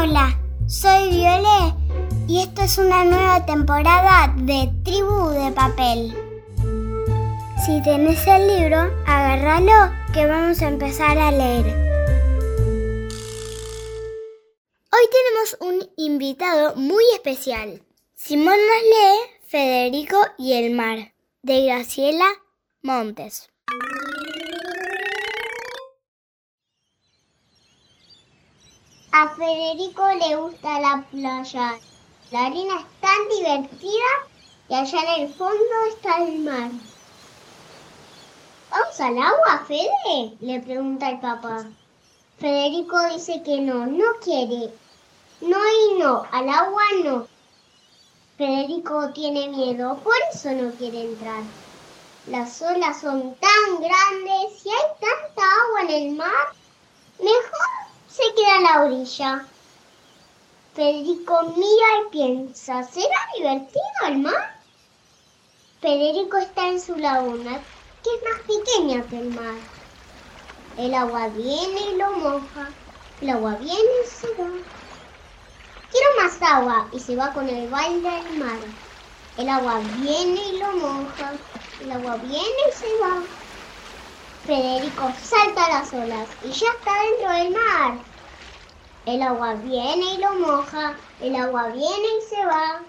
Hola, soy Viole y esto es una nueva temporada de Tribu de Papel. Si tenés el libro, agárralo que vamos a empezar a leer. Hoy tenemos un invitado muy especial. Simón nos lee Federico y el mar, de Graciela Montes. A Federico le gusta la playa. La arena es tan divertida y allá en el fondo está el mar. ¿Vamos al agua, Fede? le pregunta el papá. Federico dice que no, no quiere. No y no, al agua no. Federico tiene miedo, por eso no quiere entrar. Las olas son tan grandes y hay tanta agua en el mar. Queda a la orilla. Federico mira y piensa, ¿será divertido el mar? Federico está en su laguna, que es más pequeña que el mar. El agua viene y lo moja. El agua viene y se va. Quiero más agua y se va con el baile del mar. El agua viene y lo moja. El agua viene y se va. Federico salta a las olas y ya está dentro del mar. El agua viene y lo moja, el agua viene y se va.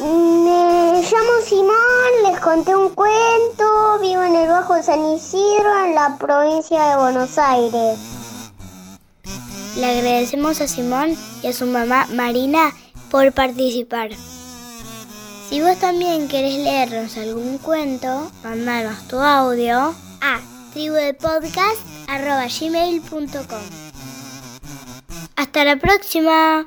Me llamo Simón, les conté un cuento, vivo en el Bajo San Isidro, en la provincia de Buenos Aires. Le agradecemos a Simón y a su mamá Marina por participar. Si vos también querés leernos algún cuento, mandanos tu audio a tribudepodcast.gmail.com Hasta la próxima.